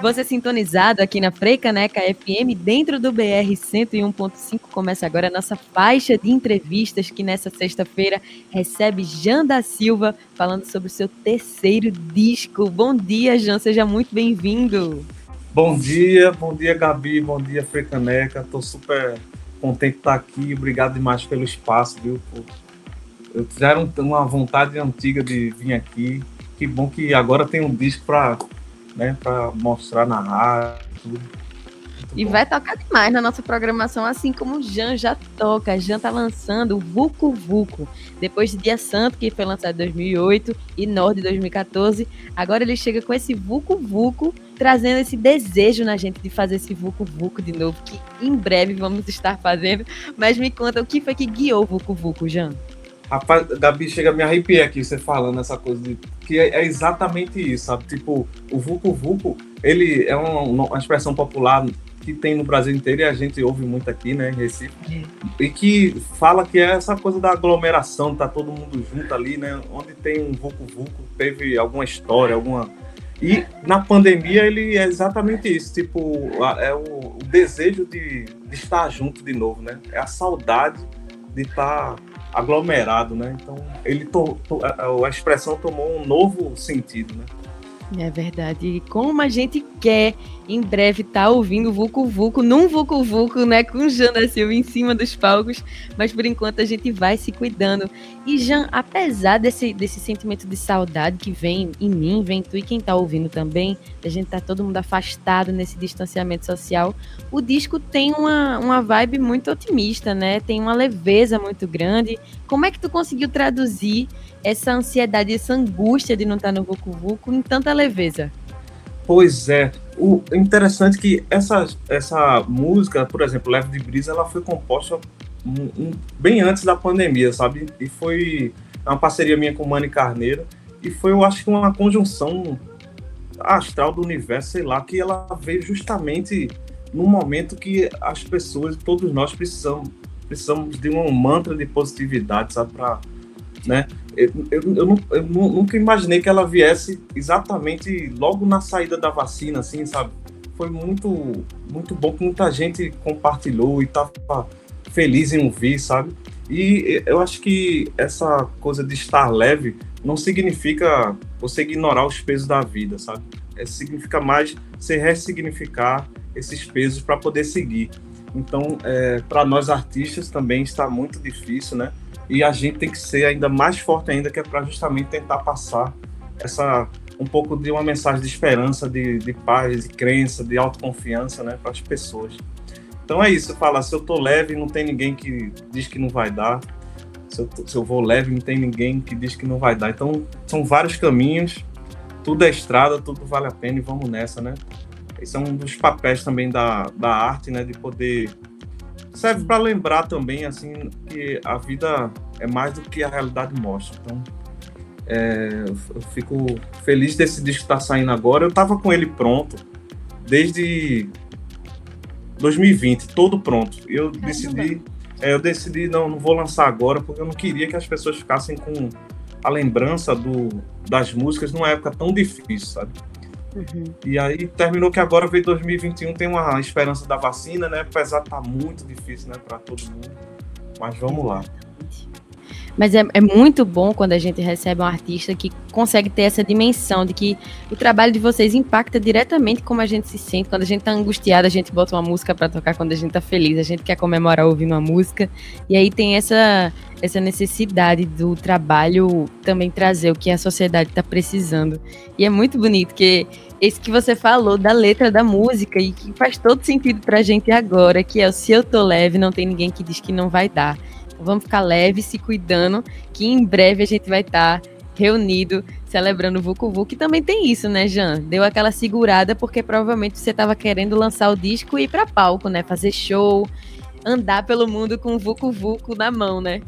Você sintonizado aqui na Freicaneca FM, dentro do BR 101.5, começa agora a nossa faixa de entrevistas que nessa sexta-feira recebe Jan da Silva falando sobre o seu terceiro disco. Bom dia, Jan, seja muito bem-vindo. Bom dia, bom dia, Gabi, bom dia, Freicaneca. Tô super contente de estar aqui. Obrigado demais pelo espaço, viu? Eu tiveram uma vontade antiga de vir aqui. Que bom que agora tem um disco para né, para mostrar na rádio, tudo. E vai tocar demais na nossa programação, assim como o Jan já toca. Jan tá lançando o Vucu Vucu. Depois de Dia Santo, que foi lançado em 2008, e Nord 2014, agora ele chega com esse Vucu Vucu, trazendo esse desejo na gente de fazer esse Vucu Vucu de novo, que em breve vamos estar fazendo. Mas me conta, o que foi que guiou o Vucu Vucu, Jan? Rapaz, Gabi, chega a me arrepiar aqui você falando essa coisa de que é, é exatamente isso, sabe? Tipo, o Vucu Vucu, ele é uma, uma, expressão popular que tem no Brasil inteiro e a gente ouve muito aqui, né, em Recife, e que fala que é essa coisa da aglomeração, tá todo mundo junto ali, né? Onde tem um Vucu Vucu, teve alguma história, alguma. E na pandemia ele é exatamente isso, tipo, é o, o desejo de, de, estar junto de novo, né? É a saudade de estar. Tá aglomerado, né? Então ele to, to, a, a, expressão tomou um novo sentido, né? É verdade. E como a gente quer em breve estar tá ouvindo Vucu Vucu num Vucu Vucu, né? Com Jana Silva em cima dos palcos. Mas por enquanto a gente vai se cuidando. E Jan, apesar desse, desse sentimento de saudade que vem em mim, vem tu e quem tá ouvindo também, a gente tá todo mundo afastado nesse distanciamento social, o disco tem uma, uma vibe muito otimista, né? Tem uma leveza muito grande. Como é que tu conseguiu traduzir essa ansiedade, essa angústia de não estar no Vucu Vucu em tanta leveza. Pois é. O interessante é que essa, essa música, por exemplo, Leve de Brisa, ela foi composta bem antes da pandemia, sabe? E foi uma parceria minha com o Mani Carneiro. E foi, eu acho uma conjunção astral do universo, sei lá, que ela veio justamente no momento que as pessoas, todos nós precisamos, precisamos de um mantra de positividade, sabe? Para né? Eu, eu, eu, eu, nunca imaginei que ela viesse exatamente logo na saída da vacina, assim, sabe? Foi muito, muito bom que muita gente compartilhou e estava feliz em ouvir, sabe? E eu acho que essa coisa de estar leve não significa você ignorar os pesos da vida, sabe? É, significa mais você ressignificar esses pesos para poder seguir. Então, é, para nós artistas também está muito difícil, né? e a gente tem que ser ainda mais forte ainda, que é para justamente tentar passar essa um pouco de uma mensagem de esperança, de, de paz, de crença, de autoconfiança, né, para as pessoas. Então é isso, fala, se eu tô leve, não tem ninguém que diz que não vai dar. Se eu, se eu vou leve, não tem ninguém que diz que não vai dar. Então são vários caminhos, tudo é estrada, tudo vale a pena e vamos nessa, né? Esse é um dos papéis também da, da arte, né, de poder serve para lembrar também assim que a vida é mais do que a realidade mostra. Então, é, eu fico feliz desse disco estar tá saindo agora. Eu estava com ele pronto desde 2020, todo pronto. Eu decidi, é, eu decidi não, não vou lançar agora porque eu não queria que as pessoas ficassem com a lembrança do, das músicas numa época tão difícil, sabe? Uhum. E aí terminou que agora veio 2021, tem uma esperança da vacina, né? Apesar de tá muito difícil, né, para todo mundo. Mas vamos lá. Mas é, é, muito bom quando a gente recebe um artista que consegue ter essa dimensão de que o trabalho de vocês impacta diretamente como a gente se sente. Quando a gente tá angustiado, a gente bota uma música para tocar. Quando a gente tá feliz, a gente quer comemorar ouvindo uma música. E aí tem essa, essa necessidade do trabalho também trazer o que a sociedade está precisando. E é muito bonito que esse que você falou da letra da música e que faz todo sentido pra gente agora, que é o se eu tô leve, não tem ninguém que diz que não vai dar. Vamos ficar leve, se cuidando, que em breve a gente vai estar tá reunido celebrando o Vucu Vucu. E também tem isso, né, Jean? Deu aquela segurada porque provavelmente você estava querendo lançar o disco e ir para palco, né? Fazer show, andar pelo mundo com o Vucu Vucu na mão, né?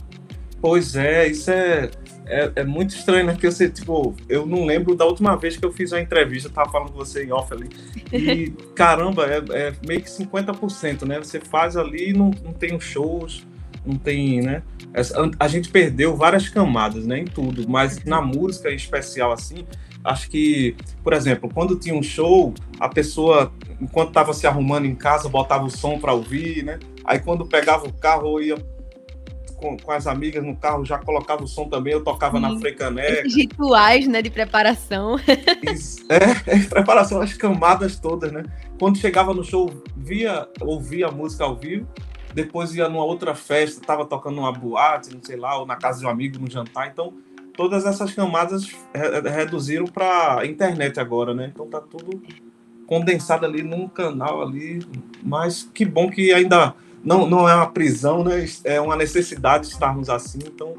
Pois é, isso é, é, é, muito estranho, né? Que você, tipo, eu não lembro da última vez que eu fiz uma entrevista, eu tava falando com você em off ali. E caramba, é, é meio que 50%, né? Você faz ali e não, não tem os shows, não tem, né? A gente perdeu várias camadas, né? Em tudo, mas na música em especial, assim, Acho que, por exemplo, quando tinha um show, a pessoa, enquanto estava se arrumando em casa, botava o som para ouvir, né? Aí quando pegava o carro, ia com, com, as amigas no carro, já colocava o som também, eu tocava Sim. na frecaneca. Esses rituais, né, de preparação. é, é, preparação, as camadas todas, né? Quando chegava no show, via, ouvia a música ao vivo, depois ia numa outra festa, tava tocando numa boate, não sei lá, ou na casa de um amigo, no jantar, então todas essas camadas reduziram para internet agora, né? Então tá tudo condensado ali num canal ali, mas que bom que ainda não, não é uma prisão, né? É uma necessidade estarmos assim. Então,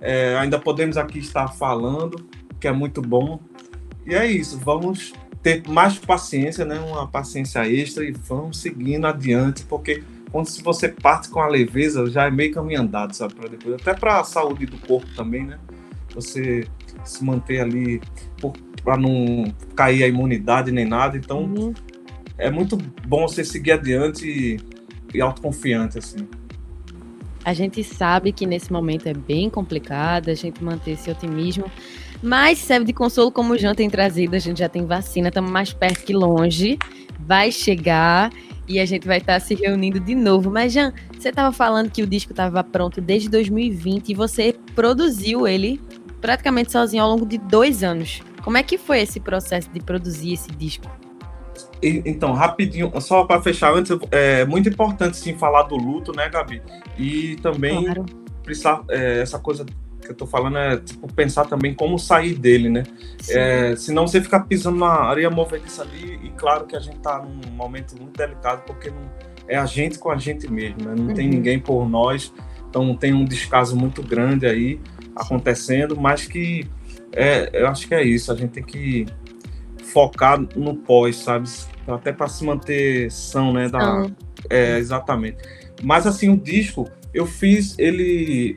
é, ainda podemos aqui estar falando, que é muito bom. E é isso, vamos ter mais paciência, né? Uma paciência extra e vamos seguindo adiante, porque quando se você parte com a leveza, já é meio caminho andado, sabe? Para depois, até para a saúde do corpo também, né? Você se manter ali para não cair a imunidade nem nada. Então, uhum. é muito bom você seguir adiante e e autoconfiante, assim. A gente sabe que nesse momento é bem complicado a gente manter esse otimismo, mas serve de consolo como o Jean tem trazido. A gente já tem vacina, estamos mais perto que longe. Vai chegar e a gente vai estar se reunindo de novo. Mas, Jean, você estava falando que o disco estava pronto desde 2020 e você produziu ele praticamente sozinho ao longo de dois anos. Como é que foi esse processo de produzir esse disco? então, rapidinho, só para fechar antes, é muito importante sim falar do luto, né, Gabi? E também claro. precisar, é, essa coisa que eu tô falando é tipo, pensar também como sair dele, né? É, senão você fica pisando na areia movediça ali, e claro que a gente tá num momento muito delicado, porque não, é a gente com a gente mesmo, né? Não uhum. tem ninguém por nós, então tem um descaso muito grande aí acontecendo, mas que é, eu acho que é isso, a gente tem que focar no pós, sabe? Até para se manter são, né? Da, é, exatamente. Mas assim, o disco, eu fiz ele.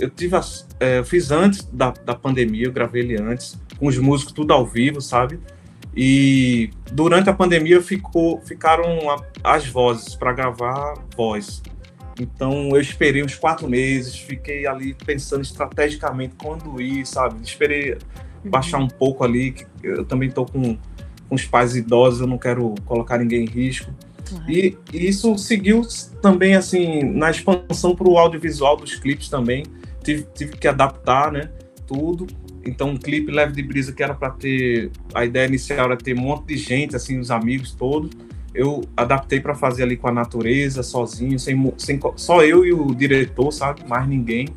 Eu tive as, é, eu fiz antes da, da pandemia, eu gravei ele antes, com os músicos tudo ao vivo, sabe? E durante a pandemia ficou, ficaram a, as vozes para gravar voz. Então eu esperei uns quatro meses, fiquei ali pensando estrategicamente quando ir, sabe? Esperei baixar um pouco ali, que eu também estou com, com os pais idosos, eu não quero colocar ninguém em risco. E, e, isso seguiu também assim na expansão para o audiovisual dos clipes também. Tive, tive que adaptar, né? Tudo. Então, um clipe leve de brisa que era para ter. A ideia inicial era ter um monte de gente, assim, os amigos todos. Eu adaptei para fazer ali com a natureza, sozinho, sem, sem, só eu e o diretor, sabe? Mais ninguém.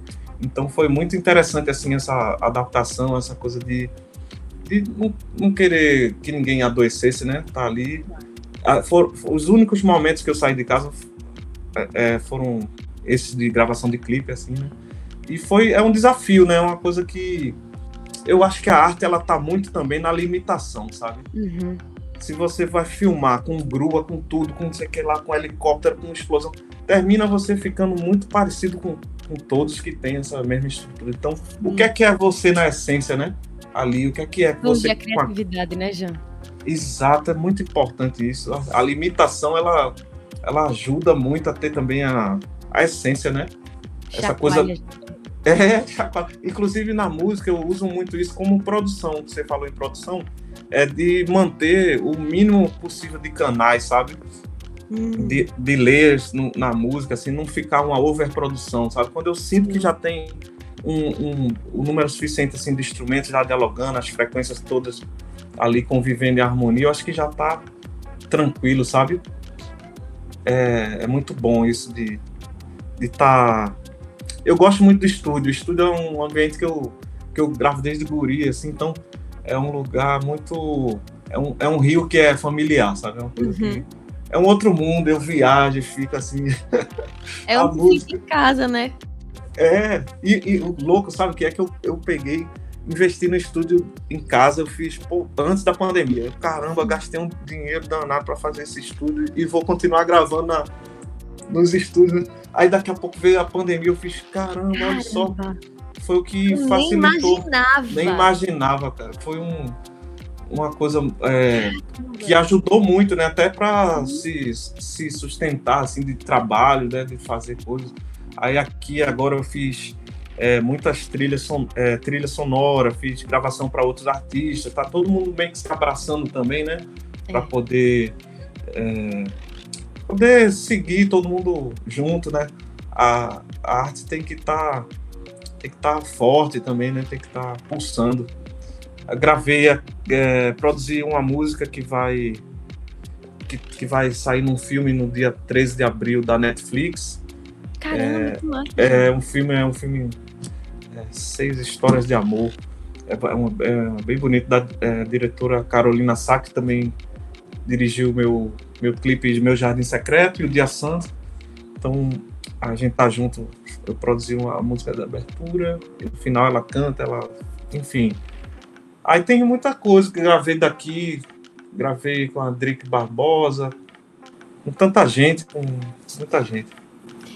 Então foi muito interessante assim essa adaptação, essa coisa de, de não, não, querer que ninguém adoecesse, né? Tá ali. Ah, for, os únicos momentos que eu saí de casa é, é, foram esses de gravação de clipe, assim, né? E foi é um desafio, né? É uma coisa que eu acho que a arte ela tá muito também na limitação, sabe? Uhum. Se você vai filmar com grua, com tudo, com não sei o que lá, com helicóptero, com explosão, termina você ficando muito parecido com com todos que têm essa mesma estrutura. Então, o que é que é você na essência, né? Ali, o que é que é você... a criatividade, né, Jean? Exato, é muito importante isso. A limitação, ela, ela ajuda muito a ter também a, a essência, né? Essa coisa... É, inclusive na música eu uso muito isso como produção, você falou em produção, é de manter o mínimo possível de canais, sabe? Hum. de, de layers no, na música, assim, não ficar uma overprodução, sabe? Quando eu sinto que já tem um, um, um, número suficiente assim, de instrumentos já dialogando, as frequências todas ali convivendo em harmonia, eu acho que já tá tranquilo, sabe? É, é muito bom isso de estar. Tá... Eu gosto muito do estúdio. O estúdio é um ambiente que eu, que eu gravo desde guri, assim, então é um lugar muito. É um, é um rio que é familiar, sabe? É uma coisa uhum. que é um outro mundo, eu viajo, fico assim. É um música. em casa, né? É, e, e, o louco, sabe o que é que eu, eu peguei, investi no estúdio em casa, eu fiz pô, antes da pandemia. Caramba, gastei um dinheiro danado para fazer esse estúdio e vou continuar gravando na, nos estúdios. Aí daqui a pouco veio a pandemia, eu fiz, caramba, caramba. olha só. Foi o que facilitou. Nem imaginava. Nem imaginava, cara. Foi um uma coisa é, que ajudou muito, né? Até para se, se sustentar, assim, de trabalho, né? De fazer coisas. Aí aqui agora eu fiz é, muitas trilhas, son, é, trilha sonora, fiz gravação para outros artistas, tá todo mundo bem que se abraçando também, né? Para é. poder é, poder seguir todo mundo junto, né? A, a arte tem que estar tá, tem que estar tá forte também, né? Tem que estar tá pulsando. Eu gravei, é, produzi uma música que vai que, que vai sair num filme no dia 13 de abril da Netflix. Caramba, é, é um filme, é um filme é, seis histórias de amor. É, é, uma, é bem bonito da é, diretora Carolina Sack também dirigiu meu meu clipe de Meu Jardim Secreto e o Dia Santo. Então a gente tá junto. Eu produzi uma música de abertura e no final ela canta, ela, enfim. Aí tem muita coisa que gravei daqui, gravei com a Drick Barbosa, com tanta gente, com muita gente.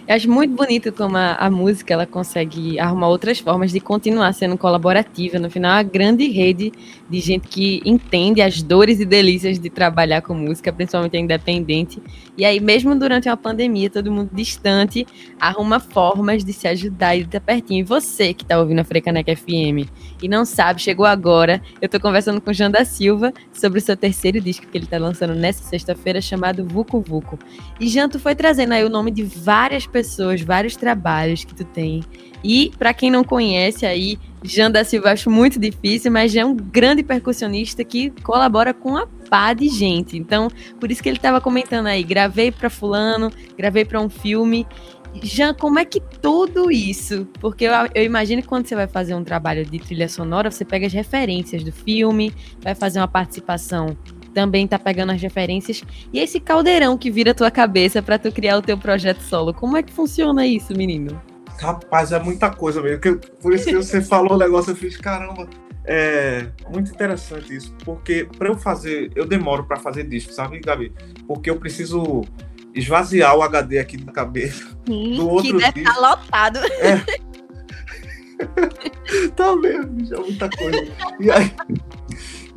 Eu acho muito bonito como a, a, música ela consegue arrumar outras formas de continuar sendo colaborativa. No final, é uma grande rede de gente que entende as dores e delícias de trabalhar com música, principalmente a independente. E aí, mesmo durante uma pandemia, todo mundo distante, arruma formas de se ajudar e de estar pertinho. E você que está ouvindo a Frecaneca FM e não sabe, chegou agora, eu estou conversando com o Jean da Silva sobre o seu terceiro disco que ele está lançando nessa sexta-feira, chamado Vucu Vucu. E Jean, tu foi trazendo aí o nome de várias pessoas pessoas, vários trabalhos que tu tem. E para quem não conhece aí, Jean da Silva acho muito difícil, mas já é um grande percussionista que colabora com a pá de gente. Então, por isso que ele estava comentando aí, gravei para fulano, gravei para um filme. Jean, como é que tudo isso? Porque eu, eu, imagino que quando você vai fazer um trabalho de trilha sonora, você pega as referências do filme, vai fazer uma participação também tá pegando as referências. E esse caldeirão que vira tua cabeça para tu criar o teu projeto solo. Como é que funciona isso, menino? Rapaz, é muita coisa mesmo. Que, por isso que você falou o negócio, eu fiz, caramba. É muito interessante isso, porque para eu fazer, eu demoro para fazer disco, sabe, Gabi? Porque eu preciso esvaziar o HD aqui da cabeça. Sim, do outro que deve estar tá lotado. É. tá mesmo, já é muita coisa. E aí,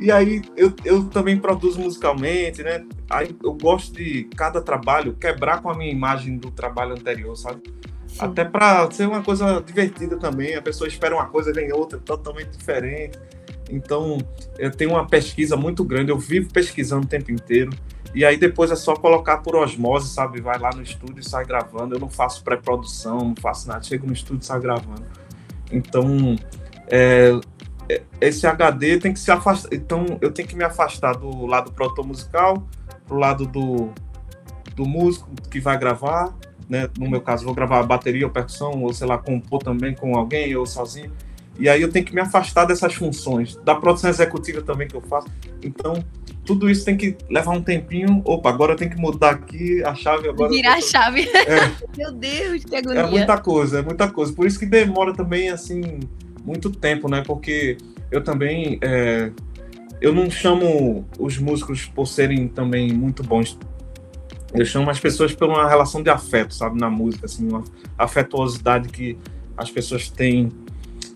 e aí eu, eu também produzo musicalmente, né? Aí eu gosto de cada trabalho quebrar com a minha imagem do trabalho anterior, sabe? Sim. Até para ser uma coisa divertida também. A pessoa espera uma coisa e vem outra totalmente diferente. Então, eu tenho uma pesquisa muito grande, eu vivo pesquisando o tempo inteiro. E aí depois é só colocar por osmose, sabe? Vai lá no estúdio e sai gravando. Eu não faço pré-produção, não faço nada. Chego no estúdio e sai gravando. Então, é, esse HD tem que se afastar. Então eu tenho que me afastar do lado proto-musical, pro lado do, do músico que vai gravar. Né? No meu caso, vou gravar bateria ou percussão, ou sei lá, compor também com alguém ou sozinho. E aí eu tenho que me afastar dessas funções, da produção executiva também que eu faço. Então, tudo isso tem que levar um tempinho. Opa, agora eu tenho que mudar aqui a chave. Agora Virar a chave. É. Meu Deus, que agonia. É muita coisa, é muita coisa. Por isso que demora também, assim, muito tempo, né? Porque eu também é, eu não chamo os músicos por serem também muito bons. Eu chamo as pessoas por uma relação de afeto, sabe, na música, assim, uma afetuosidade que as pessoas têm.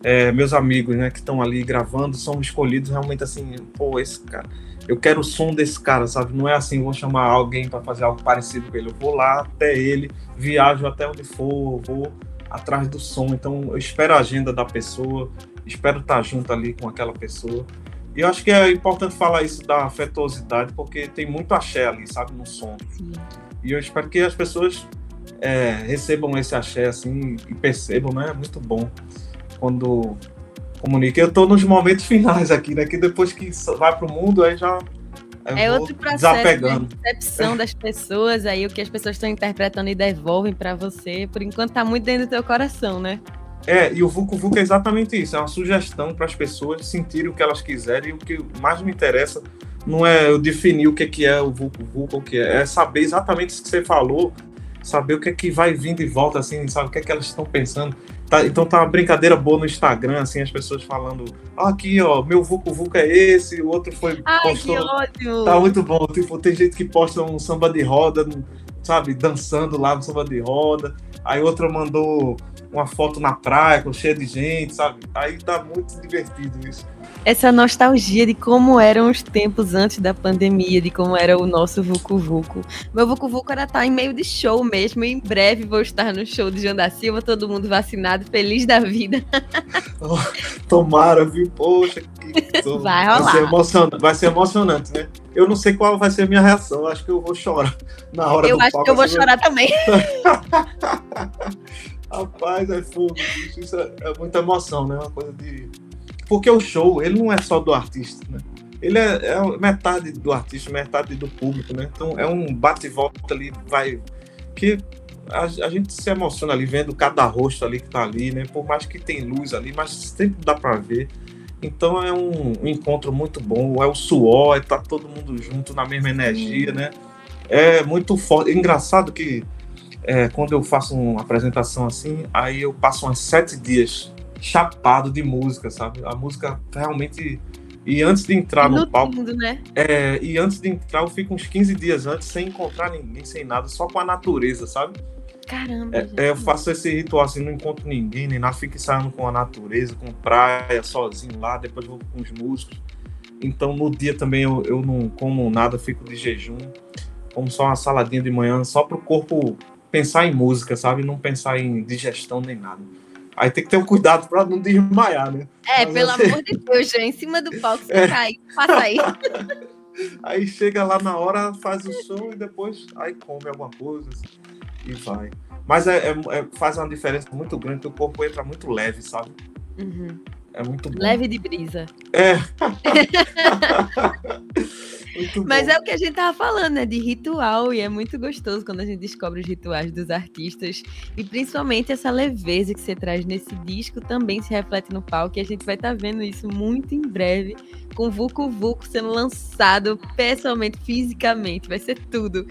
É, meus amigos, né, que estão ali gravando, são escolhidos realmente assim, pô, esse cara, eu quero o som desse cara, sabe? Não é assim, vou chamar alguém para fazer algo parecido com ele. Eu vou lá até ele, viajo até onde for, vou atrás do som. Então eu espero a agenda da pessoa, espero estar junto ali com aquela pessoa. E eu acho que é importante falar isso da afetuosidade, porque tem muito axé ali, sabe, no som. Sim. E eu espero que as pessoas é, recebam esse axé assim e percebam, né? É muito bom quando comunica. Eu estou nos momentos finais aqui, né? Que depois que vai para o mundo, aí já é outro processo de percepção das pessoas, aí o que as pessoas estão interpretando e devolvem para você, por enquanto tá muito dentro do teu coração, né? É, e o Vucu Vucu é exatamente isso, é uma sugestão para as pessoas sentirem o que elas quiserem, e o que mais me interessa não é eu definir o que, que é o Vucu Vucu, o que é, é saber exatamente isso que você falou, saber o que é que vai vindo e volta, assim, sabe, o que é que elas estão pensando. Tá, então tá uma brincadeira boa no Instagram, assim, as pessoas falando, ah, aqui, ó, meu Vucu Vucu é esse, o outro foi. Ai, postou, que ótimo! Tá muito bom. Tipo, tem gente que posta um samba de roda, sabe, dançando lá no samba de roda. Aí outra mandou uma foto na praia, com cheia de gente, sabe? Aí tá muito divertido isso. Essa nostalgia de como eram os tempos antes da pandemia, de como era o nosso Vucu Vucu. Meu Vucu Vucu era estar tá em meio de show mesmo. Em breve vou estar no show de João da Silva, todo mundo vacinado, feliz da vida. Tomara, viu? Poxa, que... vai rolar. Vai ser, emocionante, vai ser emocionante, né? Eu não sei qual vai ser a minha reação. Acho que eu vou chorar na hora eu do acho palco, que eu vou assim, chorar também. Rapaz, é fogo, Isso é, é, muita emoção, né? Uma coisa de. Porque o show, ele não é só do artista, né? Ele é, é metade do artista, metade do público, né? Então é um bate e volta ali, vai. Que a, a, gente se emociona ali vendo cada rosto ali que tá ali, né? Por mais que tem luz ali, mas sempre dá para ver. Então é um, um, encontro muito bom, é o suor, é tá todo mundo junto na mesma energia, né? É muito forte. Engraçado que é, quando eu faço uma apresentação assim, aí eu passo uns sete dias chapado de música, sabe? A música realmente. E antes de entrar no, no palco. né? É, e antes de entrar, eu fico uns 15 dias antes sem encontrar ninguém, sem nada, só com a natureza, sabe? Caramba. É, é, eu faço esse ritual assim, não encontro ninguém, nem nada, fico ensaiando com a natureza, com praia, sozinho lá, depois vou com os músicos. Então no dia também eu, eu não como nada, fico de jejum, como só uma saladinha de manhã, só para o corpo pensar em música, sabe? Não pensar em digestão nem nada. Aí tem que ter um cuidado para não desmaiar, né? É, Mas pelo assim... amor de Deus, já em cima do palco, você é. cai, passa aí. aí chega lá na hora, faz o show e depois aí come alguma coisa assim, e vai. Mas é, é, é, faz uma diferença muito grande, que o corpo entra muito leve, sabe? Uhum. É muito bom. Leve de brisa. É. Mas é o que a gente tava falando, né? De ritual. E é muito gostoso quando a gente descobre os rituais dos artistas. E principalmente essa leveza que você traz nesse disco também se reflete no palco. E a gente vai estar tá vendo isso muito em breve. Com Vucu Vucu sendo lançado pessoalmente, fisicamente. Vai ser tudo.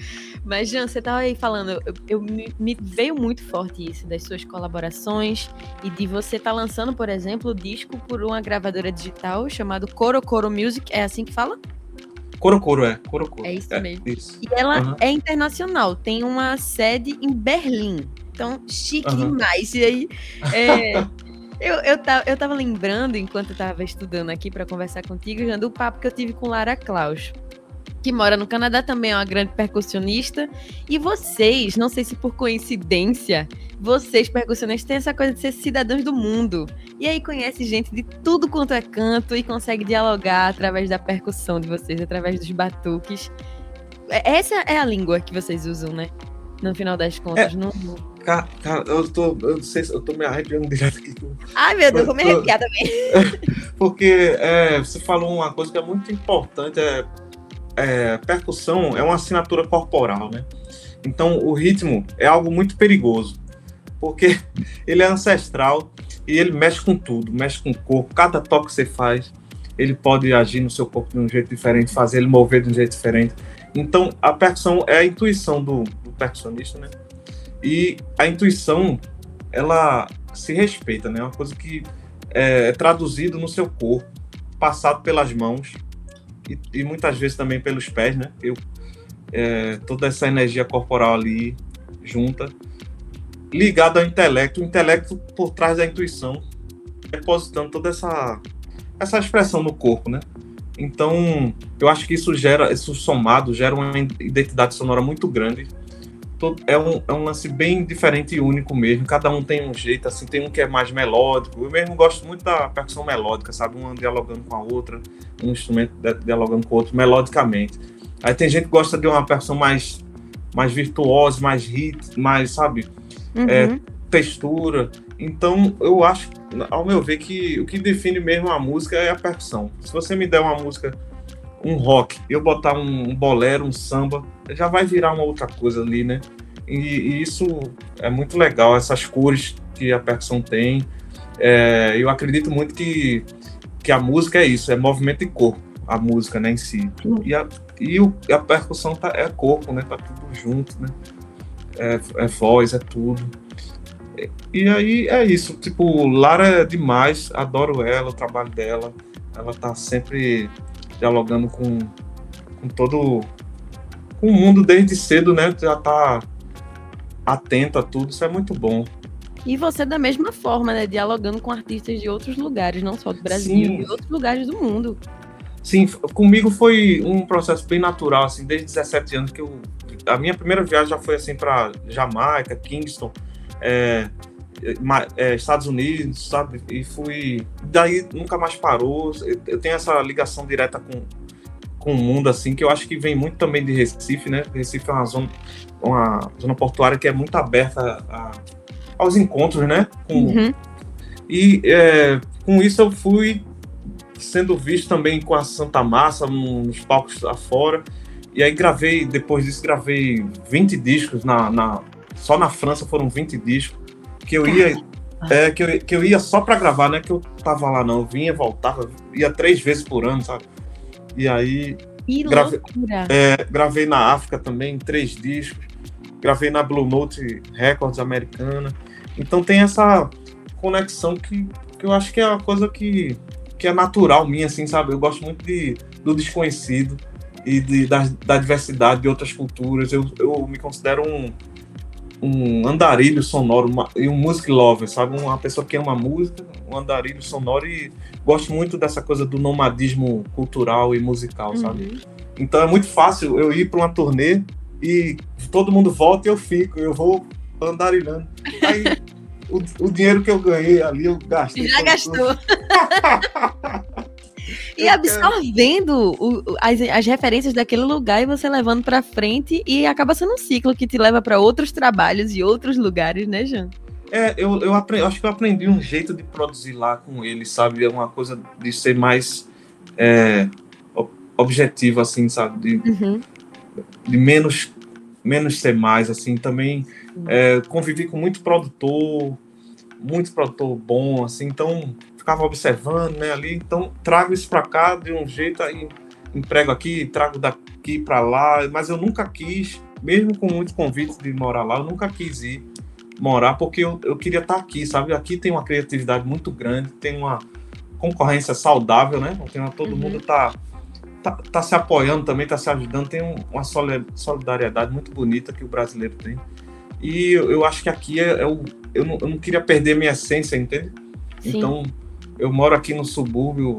Mas, Jean, você tava aí falando, eu, eu me, me, veio muito forte isso, das suas colaborações e de você estar tá lançando, por exemplo, o disco por uma gravadora digital chamado Coro Coro Music. É assim que fala? Coro é. Coro É isso é, mesmo. Isso. E ela uhum. é internacional, tem uma sede em Berlim. Então, chique uhum. demais. E aí, é, eu, eu, tava, eu tava lembrando, enquanto eu tava estudando aqui para conversar contigo, já do papo que eu tive com Lara Klaus que mora no Canadá, também é uma grande percussionista. E vocês, não sei se por coincidência, vocês percussionistas têm essa coisa de ser cidadãos do mundo. E aí conhece gente de tudo quanto é canto e consegue dialogar através da percussão de vocês, através dos batuques. É, essa é a língua que vocês usam, né? No final das contas, é. não. Cara, cara, eu tô. Eu não sei se eu tô me arrepiando direto aqui. Ai, meu Deus, vou me arrepiar também. Porque é, você falou uma coisa que é muito importante, é é, percussão é uma assinatura corporal, né? Então o ritmo é algo muito perigoso, porque ele é ancestral e ele mexe com tudo, mexe com o corpo. Cada toque que você faz, ele pode agir no seu corpo de um jeito diferente, fazer ele mover de um jeito diferente. Então a percussão é a intuição do, do percussionista, né? E a intuição, ela se respeita, né? É uma coisa que é, é traduzido no seu corpo, passado pelas mãos e, e muitas vezes também pelos pés, né? Eu, é, toda essa energia corporal ali junta, ligada ao intelecto, o intelecto por trás da intuição, depositando toda essa, essa expressão no corpo, né? Então, eu acho que isso gera, isso somado, gera uma identidade sonora muito grande é um, é um lance bem diferente e único mesmo. Cada um tem um jeito, assim, tem um que é mais melódico. Eu mesmo gosto muito da percussão melódica, sabe? Uma dialogando com a outra, um instrumento dialogando com o outro melodicamente. Aí tem gente que gosta de uma percussão mais, mais virtuosa, mais hit, mais, sabe? Uhum. É, textura. Então, eu acho, ao meu ver, que o que define mesmo a música é a percussão. Se você me der uma música um rock, eu botar um bolero, um samba, já vai virar uma outra coisa ali, né? E, e isso é muito legal, essas cores que a percussão tem. É, eu acredito muito que, que a música é isso, é movimento de corpo, a música né, em si. E a, e o, a percussão tá, é corpo, né? Tá tudo junto, né? É, é voz, é tudo. E aí é isso, tipo, Lara é demais, adoro ela, o trabalho dela. Ela tá sempre dialogando com, com todo com o mundo desde cedo, né? Já tá atento a tudo, isso é muito bom. E você da mesma forma, né? Dialogando com artistas de outros lugares, não só do Brasil, Sim. de outros lugares do mundo. Sim, comigo foi um processo bem natural, assim, desde 17 anos que eu... A minha primeira viagem já foi, assim, para Jamaica, Kingston, é, é, Estados Unidos, sabe? E fui... Daí nunca mais parou. Eu tenho essa ligação direta com, com o mundo, assim, que eu acho que vem muito também de Recife, né? Recife é uma zona, uma zona portuária que é muito aberta a, aos encontros, né? Com, uhum. E é, com isso eu fui sendo visto também com a Santa Massa nos palcos afora. E aí gravei, depois disso, gravei 20 discos na, na só na França foram 20 discos que eu ia é, que, eu, que eu ia só para gravar, né? Que eu tava lá não, eu vinha, voltava, ia três vezes por ano, sabe? E aí gravei, é, gravei na África também, três discos, gravei na Blue Note Records americana. Então tem essa conexão que, que eu acho que é uma coisa que que é natural minha, assim, sabe? Eu gosto muito de, do desconhecido e de, da, da diversidade de outras culturas. Eu, eu me considero um, um andarilho sonoro uma, e um music lover, sabe? Uma pessoa que ama música, um andarilho sonoro e gosto muito dessa coisa do nomadismo cultural e musical, uhum. sabe? Então é muito fácil eu ir para uma turnê e todo mundo volta e eu fico, eu vou andarilhando. Aí o, o dinheiro que eu ganhei ali, eu gastei. Já gastou. e absorvendo o, as, as referências daquele lugar e você levando para frente e acaba sendo um ciclo que te leva para outros trabalhos e outros lugares, né, Jean? É, eu, eu, aprendi, acho que eu aprendi um jeito de produzir lá com ele, sabe? É uma coisa de ser mais é, objetivo, assim, sabe? De, uhum. de menos, menos ser mais, assim. Também é, convivi com muito produtor, muito produtor bom, assim, então ficava observando, né, ali. Então trago isso para cá de um jeito aí, emprego aqui, trago daqui para lá, mas eu nunca quis, mesmo com muitos convites de morar lá, eu nunca quis ir morar porque eu, eu queria estar tá aqui, sabe? Aqui tem uma criatividade muito grande, tem uma concorrência saudável, né? Tem, todo uhum. mundo tá, tá, tá, se apoiando também, tá se ajudando, tem um, uma solidariedade muito bonita que o brasileiro tem. E eu, eu acho que aqui é, é o. Eu não, eu não, queria perder minha essência, entende? Sim. Então, eu moro aqui no subúrbio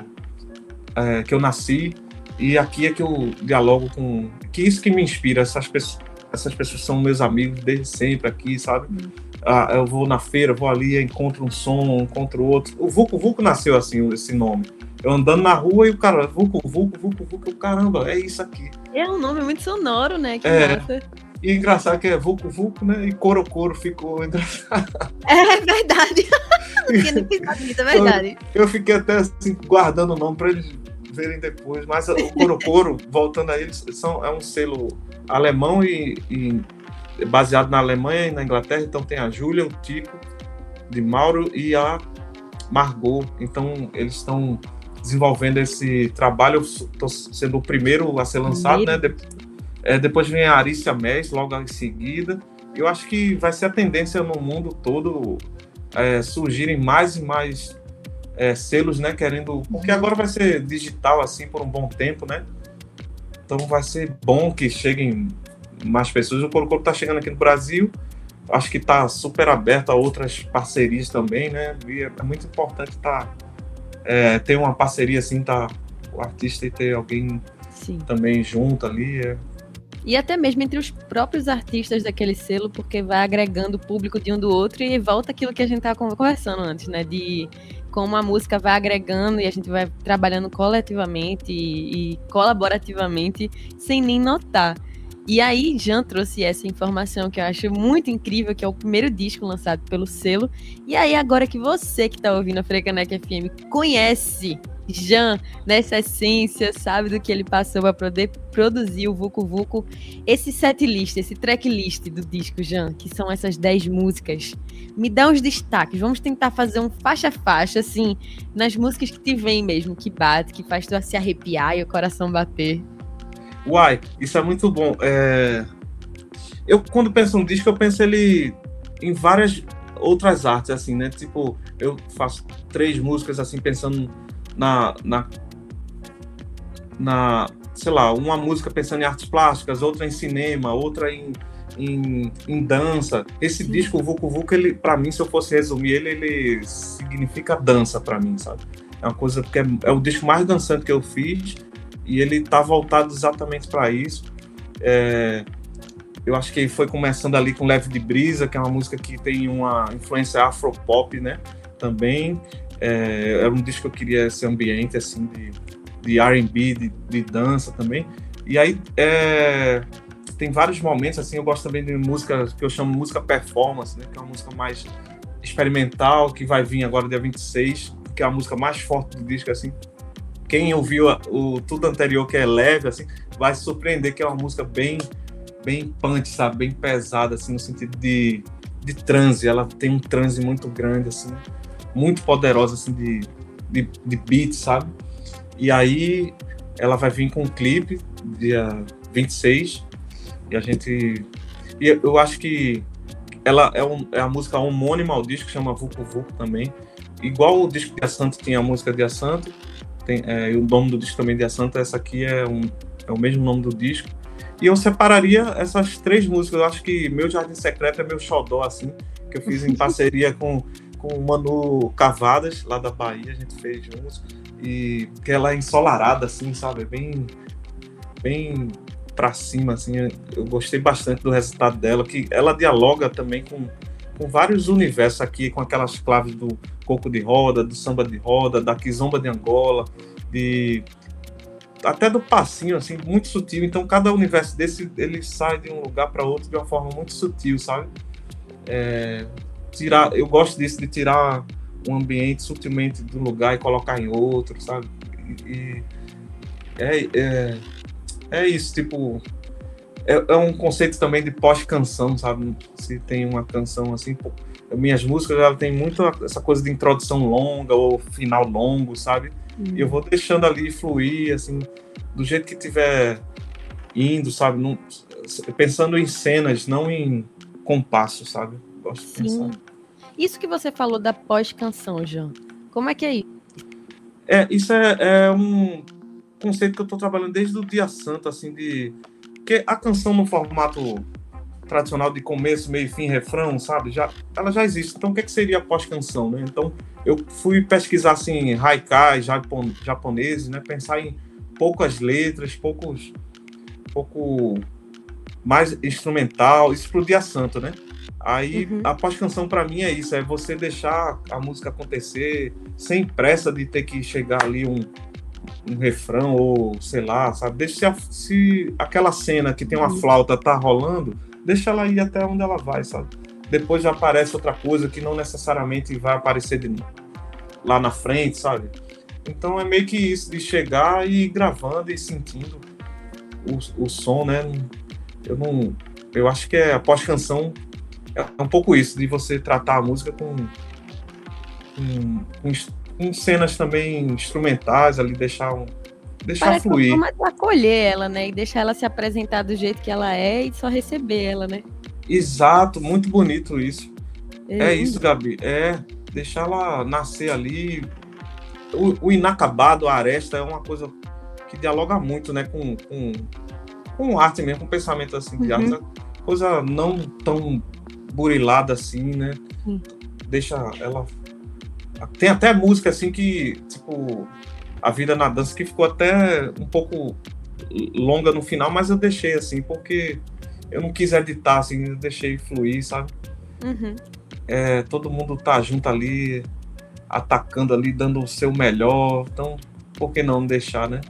é, que eu nasci, e aqui é que eu dialogo com. Que isso que me inspira, essas pessoas. Essas pessoas são meus amigos desde sempre aqui, sabe? Hum. Ah, eu vou na feira, vou ali, encontro um som, encontro outro. O Vulco Vulco nasceu assim, esse nome. Eu andando na rua e o cara, Vulco Vulco, Vulco Vulco, caramba, é isso aqui. É um nome muito sonoro, né? Que é, massa. E engraçado que é Vucu Vucu, né? E Coro Coro ficou engraçado. É verdade. É verdade. Eu, eu, fiquei até assim, guardando o nome para eles verem depois. Mas o Coro Coro, voltando a eles, são, é um selo alemão e, e, baseado na Alemanha e na Inglaterra. Então tem a Júlia, o Tico, de Mauro e a Margot. Então eles estão desenvolvendo esse trabalho. Estou sendo o primeiro a ser lançado, né? É, depois vem a Arícia Mes, logo em seguida. Eu acho que vai ser a tendência no mundo todo é, surgirem mais e mais é, selos, né? Querendo. Porque agora vai ser digital assim por um bom tempo, né? Então vai ser bom que cheguem mais pessoas. O Colo Colo está chegando aqui no Brasil. Acho que está super aberto a outras parcerias também, né? E é muito importante tá, é, ter uma parceria assim, tá? O artista e ter alguém Sim. também junto ali. É, e até mesmo entre os próprios artistas daquele selo, porque vai agregando o público de um do outro e volta aquilo que a gente estava conversando antes, né? De como a música vai agregando e a gente vai trabalhando coletivamente e, e colaborativamente sem nem notar. E aí, Jean trouxe essa informação que eu acho muito incrível, que é o primeiro disco lançado pelo selo. E aí, agora que você que está ouvindo a Frecanec FM conhece Jean nessa essência, sabe do que ele passou para poder produzir o Vucu Vucu, esse set list, esse track list do disco, Jean, que são essas 10 músicas, me dá uns destaques. Vamos tentar fazer um faixa a faixa, assim, nas músicas que te vem mesmo, que bate, que faz tu se arrepiar e o coração bater. Uai, isso é muito bom. É... Eu, quando penso no disco, eu penso ele em várias outras artes, assim, né? Tipo, eu faço três músicas, assim, pensando na, na, na sei lá, uma música pensando em artes plásticas, outra em cinema, outra em, em, em dança. Esse Sim. disco, o Vucu Vucu, ele, pra mim, se eu fosse resumir ele, ele significa dança para mim, sabe? É uma coisa que é, é, o disco mais dançante que eu fiz e ele tá voltado exatamente para isso. É, eu acho que foi começando ali com Leve de Brisa, que é uma música que tem uma influência afropop, né? Também é, era um disco que eu queria esse ambiente assim de, de R&B, de, de dança também. E aí é, tem vários momentos, assim, eu gosto também de música que eu chamo música performance, né? Que é uma música mais experimental, que vai vir agora dia 26, que é a música mais forte do disco, assim. Quem ouviu o tudo anterior, que é leve, assim, vai se surpreender que é uma música bem, bem punch, sabe? Bem pesada, assim, no sentido de, de transe. Ela tem um transe muito grande, assim, muito poderosa, assim, de, de, de beat, sabe? E aí ela vai vir com um clipe dia 26 e a gente. E eu acho que ela é, um, é a música homônima ao disco, chama Vucu Vucu também. Igual o disco de Assanto tinha a música de Assanto, tem, é, e o nome do disco também de Assanto, essa aqui é, um, é o mesmo nome do disco. E eu separaria essas três músicas. Eu acho que Meu Jardim Secreto é meu xodó, assim, que eu fiz em parceria com, com o Manu Cavadas, lá da Bahia, a gente fez juntos. E que ela é ensolarada, assim, sabe? Bem, bem para cima, assim. Eu gostei bastante do resultado dela, que ela dialoga também com, com vários universos aqui, com aquelas claves do coco de roda, do samba de roda, da kizomba de Angola, de até do passinho, assim, muito sutil. Então, cada universo desse, ele sai de um lugar para outro de uma forma muito sutil, sabe? É, tirar, eu gosto disso, de tirar um ambiente sutilmente um lugar e colocar em outro, sabe? E, e é, é, é isso, tipo. É, é um conceito também de pós-canção, sabe? Se tem uma canção assim. Pô, minhas músicas ela tem muito essa coisa de introdução longa ou final longo, sabe? E eu vou deixando ali fluir, assim, do jeito que tiver indo, sabe? Não, pensando em cenas, não em compasso, sabe? Gosto Sim. de pensar. Isso que você falou da pós-canção, Jean, como é que é isso? É, isso é, é um conceito que eu estou trabalhando desde o dia santo, assim, de. Porque a canção no formato tradicional de começo, meio, fim, refrão, sabe? Já, ela já existe. Então, o que, é que seria pós-canção, né? Então, eu fui pesquisar, assim, haikai japon, japoneses, né? Pensar em poucas letras, poucos... Pouco mais instrumental, isso pro dia santo, né? Aí, uhum. a pós-canção para mim é isso, é você deixar a música acontecer sem pressa de ter que chegar ali um, um refrão ou sei lá, sabe? Deixa se, se aquela cena que tem uma uhum. flauta tá rolando, deixa ela ir até onde ela vai, sabe? Depois já aparece outra coisa que não necessariamente vai aparecer de, lá na frente, sabe? Então é meio que isso de chegar e ir gravando e sentindo o, o som, né? Eu não, eu acho que é a pós-canção é um pouco isso de você tratar a música com, com, com com cenas também instrumentais ali, deixar um. Deixar Parece fluir. Uma acolher ela, né? E deixar ela se apresentar do jeito que ela é e só receber ela, né? Exato, muito bonito isso. É, é isso, Gabi. É deixar ela nascer ali. O, o, inacabado, a aresta, é uma coisa que dialoga muito, né? Com, com, com arte mesmo, com pensamento assim de uhum. arte. Coisa não tão burilada assim, né? Uhum. Deixa ela tem até música assim que, tipo, a vida na dança que ficou até um pouco longa no final, mas eu deixei assim, porque eu não quis editar, assim, eu deixei fluir, sabe? Uhum. É, todo mundo tá junto ali, atacando ali, dando o seu melhor, então por que não deixar, né?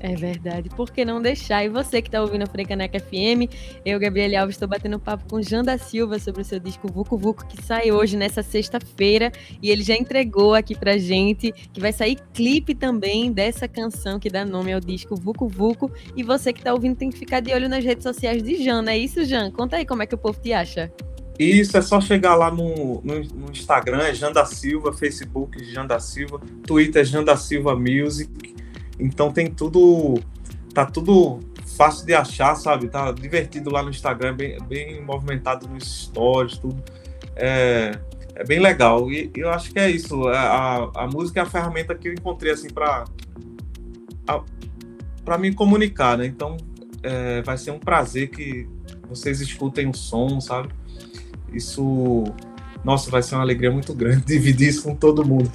É verdade. Por que não deixar? E você que está ouvindo a Frecaneca FM, eu, Gabriel Alves, estou batendo papo com Jean da Silva sobre o seu disco Vucu Vucu, que sai hoje, nessa sexta-feira. E ele já entregou aqui pra gente que vai sair clipe também dessa canção que dá nome ao disco Vucu Vucu. E você que está ouvindo tem que ficar de olho nas redes sociais de Jean, não é isso, Jean? Conta aí como é que o povo te acha. Isso, é só chegar lá no, no, no Instagram, é Jean da Silva, Facebook Jean da Silva, Twitter Jean da Silva Music. Então tem tudo. Tá tudo fácil de achar, sabe? Tá divertido lá no Instagram, bem, bem movimentado nos stories, tudo. É, é bem legal. E eu acho que é isso. É, a, a música é a ferramenta que eu encontrei, assim, para para me comunicar, né? Então, é, vai ser um prazer que vocês escutem o som, sabe? Isso, nossa, vai ser uma alegria muito grande dividir isso com todo mundo.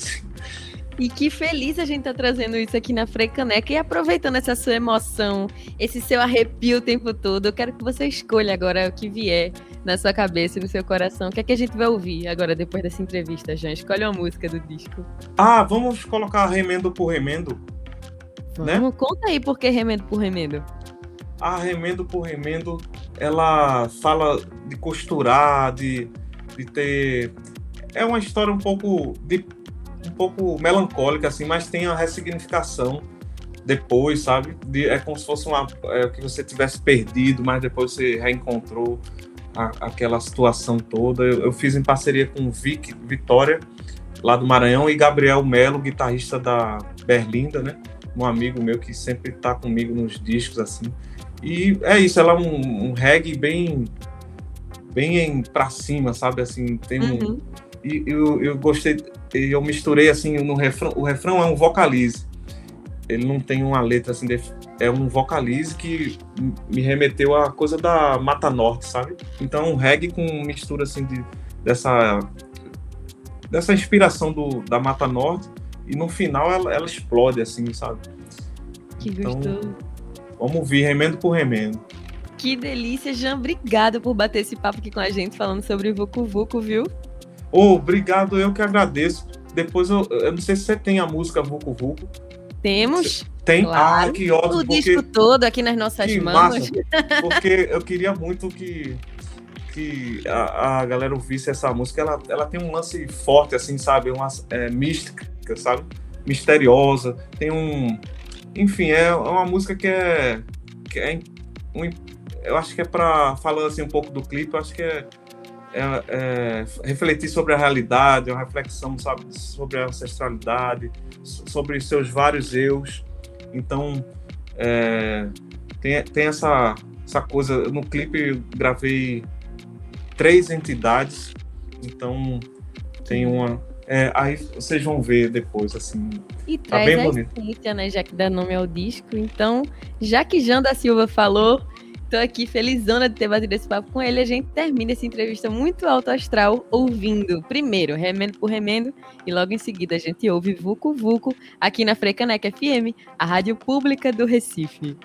E que feliz a gente tá trazendo isso aqui na Frecaneca e aproveitando essa sua emoção, esse seu arrepio o tempo todo. Eu quero que você escolha agora o que vier na sua cabeça e no seu coração. O que é que a gente vai ouvir agora depois dessa entrevista, Jean? Escolhe uma música do disco. Ah, vamos colocar remendo por remendo. Né? Vamos, né? conta aí por que remendo por remendo. Ah, remendo por remendo, ela fala de costurar, de, de ter. É uma história um pouco de pouco melancólica, assim, mas tem a ressignificação depois, sabe? De, é como se fosse uma é, que você tivesse perdido, mas depois você reencontrou a, aquela situação toda. Eu, eu, fiz em parceria com Vic Vitória, lá do Maranhão, e Gabriel Melo, guitarrista da Berlinda, né? Um amigo meu que sempre tá comigo nos discos, assim. E é isso, ela é um, um reggae bem bem pra cima, sabe? Assim, tem um. E eu, eu gostei eu misturei assim no refrão. O refrão é um vocalize. Ele não tem uma letra assim, é um vocalize que me remeteu à coisa da Mata Norte, sabe? Então, um reggae com mistura assim de, dessa dessa inspiração do, da Mata Norte e no final ela, ela explode assim, sabe? Que então, gostoso. Vamos vir remendo por remendo. Que delícia, Jean. Obrigada por bater esse papo aqui com a gente falando sobre o Vucu Vucu, viu? Oh, obrigado, eu que agradeço. Depois eu, eu não sei se você tem a música Vucu Vucu. Temos. Tem? Claro. Ah, que ótimo. O disco todo aqui nas nossas que mãos. Massa, porque eu queria muito que, que a, a galera ouvisse essa música. Ela, ela tem um lance forte, assim, sabe? Uma é, mística, sabe? Misteriosa. Tem um. Enfim, é uma música que é. Que é um, eu acho que é para falar assim um pouco do clipe, eu acho que é é, é, refletir sobre a realidade, é uma reflexão sabe, sobre a ancestralidade, sobre seus vários eus. Então, é, tem, tem essa, essa coisa. No clipe gravei três entidades, então tem uma. É, aí vocês vão ver depois, assim. E tá traz bem a bonito. essência, né? Já que dá nome ao disco. Então, já que Jean da Silva falou, Tô aqui felizona de ter batido esse papo com ele. A gente termina essa entrevista muito alto astral ouvindo primeiro Remendo por Remendo e logo em seguida a gente ouve Vucu Vucu aqui na Frecanec FM, a rádio pública do Recife.